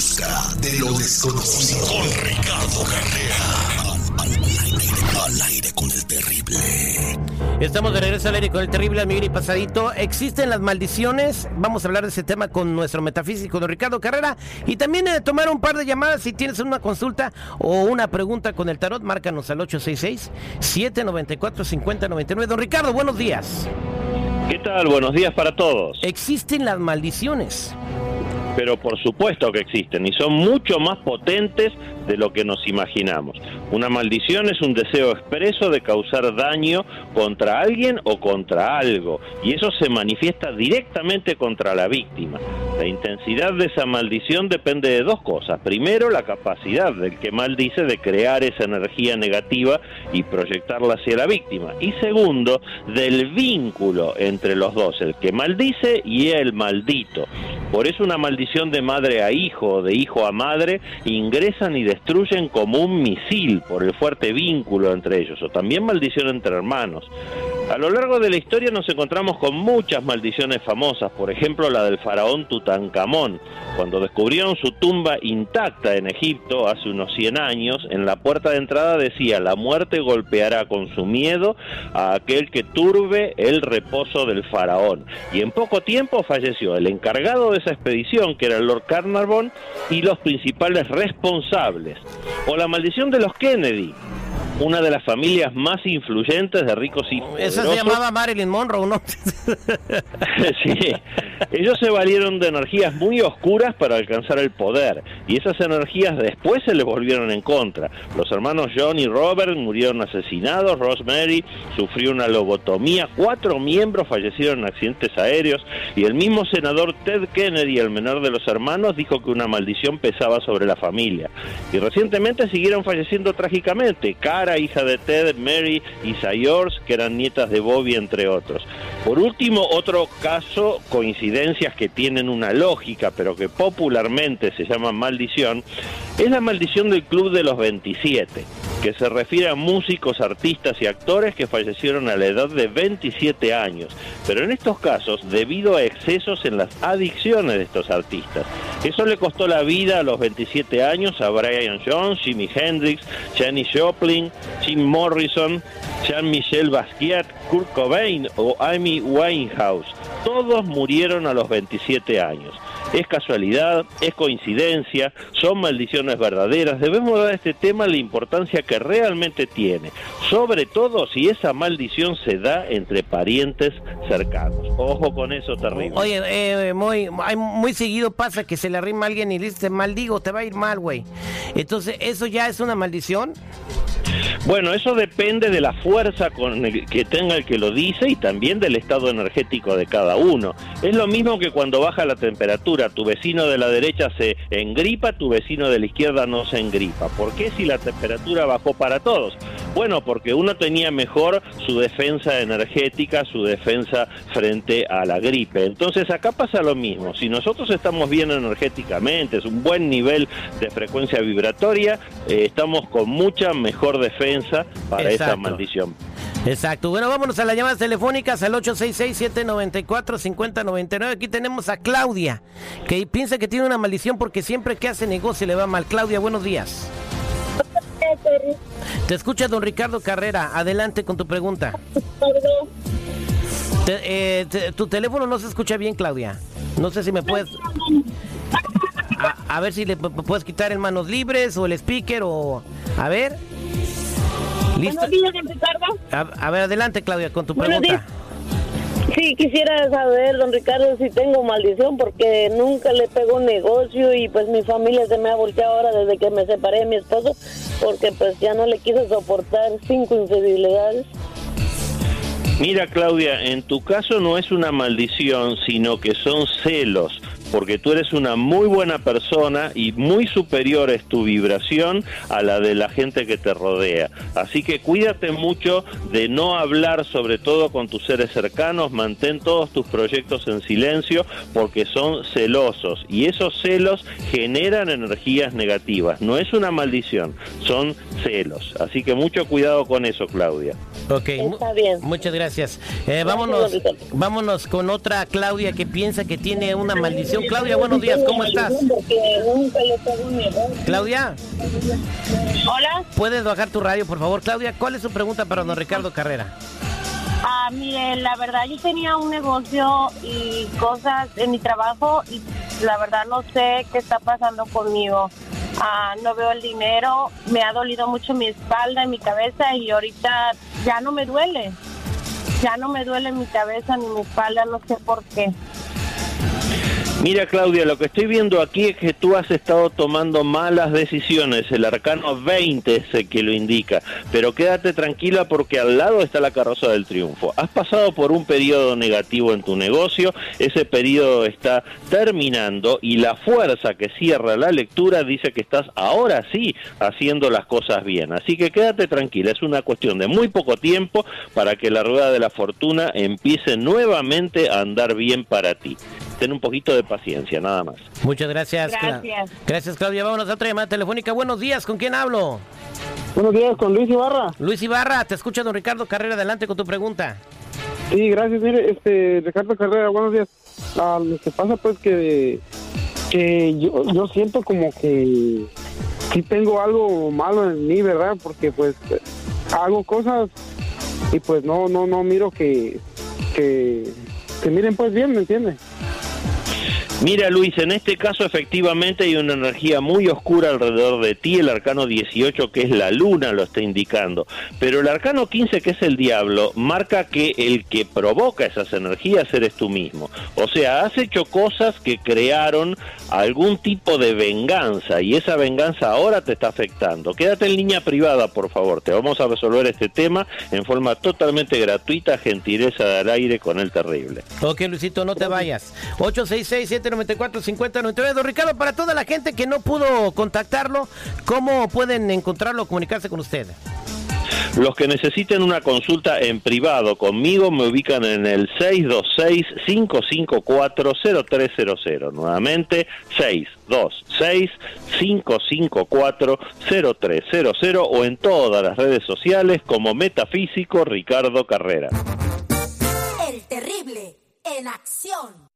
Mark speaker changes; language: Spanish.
Speaker 1: busca de lo desconocido. Con Ricardo Carrera. Al, aire, con el terrible.
Speaker 2: Estamos de regreso al aire con el terrible amigo y pasadito. ¿Existen las maldiciones? Vamos a hablar de ese tema con nuestro metafísico don Ricardo Carrera. Y también eh, tomar un par de llamadas si tienes una consulta o una pregunta con el tarot. Márcanos al 866-794-5099. Don Ricardo, buenos días.
Speaker 3: ¿Qué tal? Buenos días para todos.
Speaker 2: ¿Existen las maldiciones?
Speaker 3: Pero por supuesto que existen y son mucho más potentes de lo que nos imaginamos. Una maldición es un deseo expreso de causar daño contra alguien o contra algo y eso se manifiesta directamente contra la víctima. La intensidad de esa maldición depende de dos cosas. Primero, la capacidad del que maldice de crear esa energía negativa y proyectarla hacia la víctima. Y segundo, del vínculo entre los dos, el que maldice y el maldito. Por eso una maldición de madre a hijo, de hijo a madre, ingresan y destruyen como un misil por el fuerte vínculo entre ellos, o también maldición entre hermanos. A lo largo de la historia nos encontramos con muchas maldiciones famosas, por ejemplo la del faraón Tutankamón. Cuando descubrieron su tumba intacta en Egipto hace unos 100 años, en la puerta de entrada decía, la muerte golpeará con su miedo a aquel que turbe el reposo del faraón. Y en poco tiempo falleció el encargado de esa expedición, que era Lord Carnarvon, y los principales responsables. O la maldición de los Kennedy, una de las familias más influyentes de ricos y
Speaker 2: Esa se llamaba Marilyn Monroe, ¿no?
Speaker 3: sí. Ellos se valieron de energías muy oscuras para alcanzar el poder y esas energías después se les volvieron en contra. Los hermanos John y Robert murieron asesinados, Rosemary sufrió una lobotomía, cuatro miembros fallecieron en accidentes aéreos y el mismo senador Ted Kennedy, el menor de los hermanos, dijo que una maldición pesaba sobre la familia. Y recientemente siguieron falleciendo trágicamente. Cara, hija de Ted, Mary y Sayors, que eran nietas de Bobby, entre otros. Por último, otro caso, coincidencias que tienen una lógica, pero que popularmente se llama maldición, es la maldición del Club de los 27 que se refiere a músicos, artistas y actores que fallecieron a la edad de 27 años, pero en estos casos debido a excesos en las adicciones de estos artistas. Eso le costó la vida a los 27 años a Brian Jones, Jimi Hendrix, Janis Joplin, Jim Morrison, Jean-Michel Basquiat, Kurt Cobain o Amy Winehouse. Todos murieron a los 27 años. Es casualidad, es coincidencia, son maldiciones verdaderas. Debemos dar a este tema la importancia que realmente tiene, sobre todo si esa maldición se da entre parientes cercanos. Ojo con eso terrible.
Speaker 2: Oye, eh, muy, muy seguido pasa que se le arrima a alguien y le dice, maldigo, te va a ir mal, güey. Entonces, ¿eso ya es una maldición?
Speaker 3: Bueno, eso depende de la fuerza con que tenga el que lo dice y también del estado energético de cada uno. Es lo mismo que cuando baja la temperatura, tu vecino de la derecha se engripa, tu vecino de la izquierda no se engripa. ¿Por qué si la temperatura bajó para todos? Bueno, porque uno tenía mejor su defensa energética, su defensa frente a la gripe. Entonces acá pasa lo mismo. Si nosotros estamos bien energéticamente, es un buen nivel de frecuencia vibratoria, eh, estamos con mucha mejor defensa para esa maldición.
Speaker 2: Exacto. Bueno, vámonos a las llamadas telefónicas al 866-794-5099. Aquí tenemos a Claudia, que piensa que tiene una maldición porque siempre que hace negocio le va mal. Claudia, buenos días. Te escucha don Ricardo Carrera. Adelante con tu pregunta. Eh, tu teléfono no se escucha bien, Claudia. No sé si me puedes... A, ver si le puedes quitar el manos libres o el speaker o... A ver.
Speaker 4: ¿Listo?
Speaker 2: A, ver, adelante, Claudia, con tu pregunta.
Speaker 4: Sí, quisiera saber, don Ricardo, si tengo maldición porque nunca le pego un negocio y pues mi familia se me ha volteado ahora desde que me separé de mi esposo porque pues ya no le quise soportar cinco infidelidades.
Speaker 3: Mira, Claudia, en tu caso no es una maldición, sino que son celos porque tú eres una muy buena persona y muy superior es tu vibración a la de la gente que te rodea. Así que cuídate mucho de no hablar sobre todo con tus seres cercanos, mantén todos tus proyectos en silencio porque son celosos y esos celos generan energías negativas. No es una maldición, son celos. Así que mucho cuidado con eso, Claudia.
Speaker 2: Ok,
Speaker 4: Está bien.
Speaker 2: muchas gracias. Eh, vámonos, vámonos con otra Claudia que piensa que tiene una maldición. Claudia, buenos días, ¿cómo estás? Claudia,
Speaker 5: Hola,
Speaker 2: ¿puedes bajar tu radio, por favor? Claudia, ¿cuál es su pregunta para don Ricardo Carrera?
Speaker 5: ah, mire, la verdad yo tenía un negocio y cosas en mi trabajo y la verdad no sé qué está pasando conmigo. Ah, no veo el dinero, me ha dolido mucho mi espalda y mi cabeza y ahorita ya no me duele. Ya no me duele mi cabeza ni mi espalda, no sé por qué.
Speaker 3: Mira Claudia, lo que estoy viendo aquí es que tú has estado tomando malas decisiones, el arcano 20 es el que lo indica, pero quédate tranquila porque al lado está la carroza del triunfo. Has pasado por un periodo negativo en tu negocio, ese periodo está terminando y la fuerza que cierra la lectura dice que estás ahora sí haciendo las cosas bien. Así que quédate tranquila, es una cuestión de muy poco tiempo para que la rueda de la fortuna empiece nuevamente a andar bien para ti. Ten un poquito de paciencia, nada más.
Speaker 2: Muchas gracias. Cla-
Speaker 5: Gracias.
Speaker 2: Gracias, Claudia. Vámonos a otra llamada telefónica. Buenos días, ¿con quién hablo?
Speaker 6: Buenos días, con Luis Ibarra.
Speaker 2: Luis Ibarra, te escucha don Ricardo Carrera. Adelante con tu pregunta.
Speaker 6: Sí, gracias. Mire, este, Ricardo Carrera, buenos días. Ah, lo que pasa, pues, que, que yo, yo siento como que sí tengo algo malo en mí, ¿verdad? Porque, pues, hago cosas y, pues, no, no, no miro que, que, que miren, pues, bien, ¿me entiendes?
Speaker 3: Mira Luis, en este caso efectivamente hay una energía muy oscura alrededor de ti, el arcano 18 que es la luna lo está indicando, pero el arcano 15 que es el diablo marca que el que provoca esas energías eres tú mismo. O sea, has hecho cosas que crearon algún tipo de venganza y esa venganza ahora te está afectando. Quédate en línea privada, por favor, te vamos a resolver este tema en forma totalmente gratuita, gentileza del aire con el terrible.
Speaker 2: Ok, Luisito, no te vayas. 866-794-5099. Don Ricardo, para toda la gente que no pudo contactarlo, ¿cómo pueden encontrarlo o comunicarse con usted?
Speaker 3: Los que necesiten una consulta en privado conmigo me ubican en el 626-554-0300. Nuevamente, 626-554-0300 o en todas las redes sociales como Metafísico Ricardo Carrera.
Speaker 7: El terrible en acción.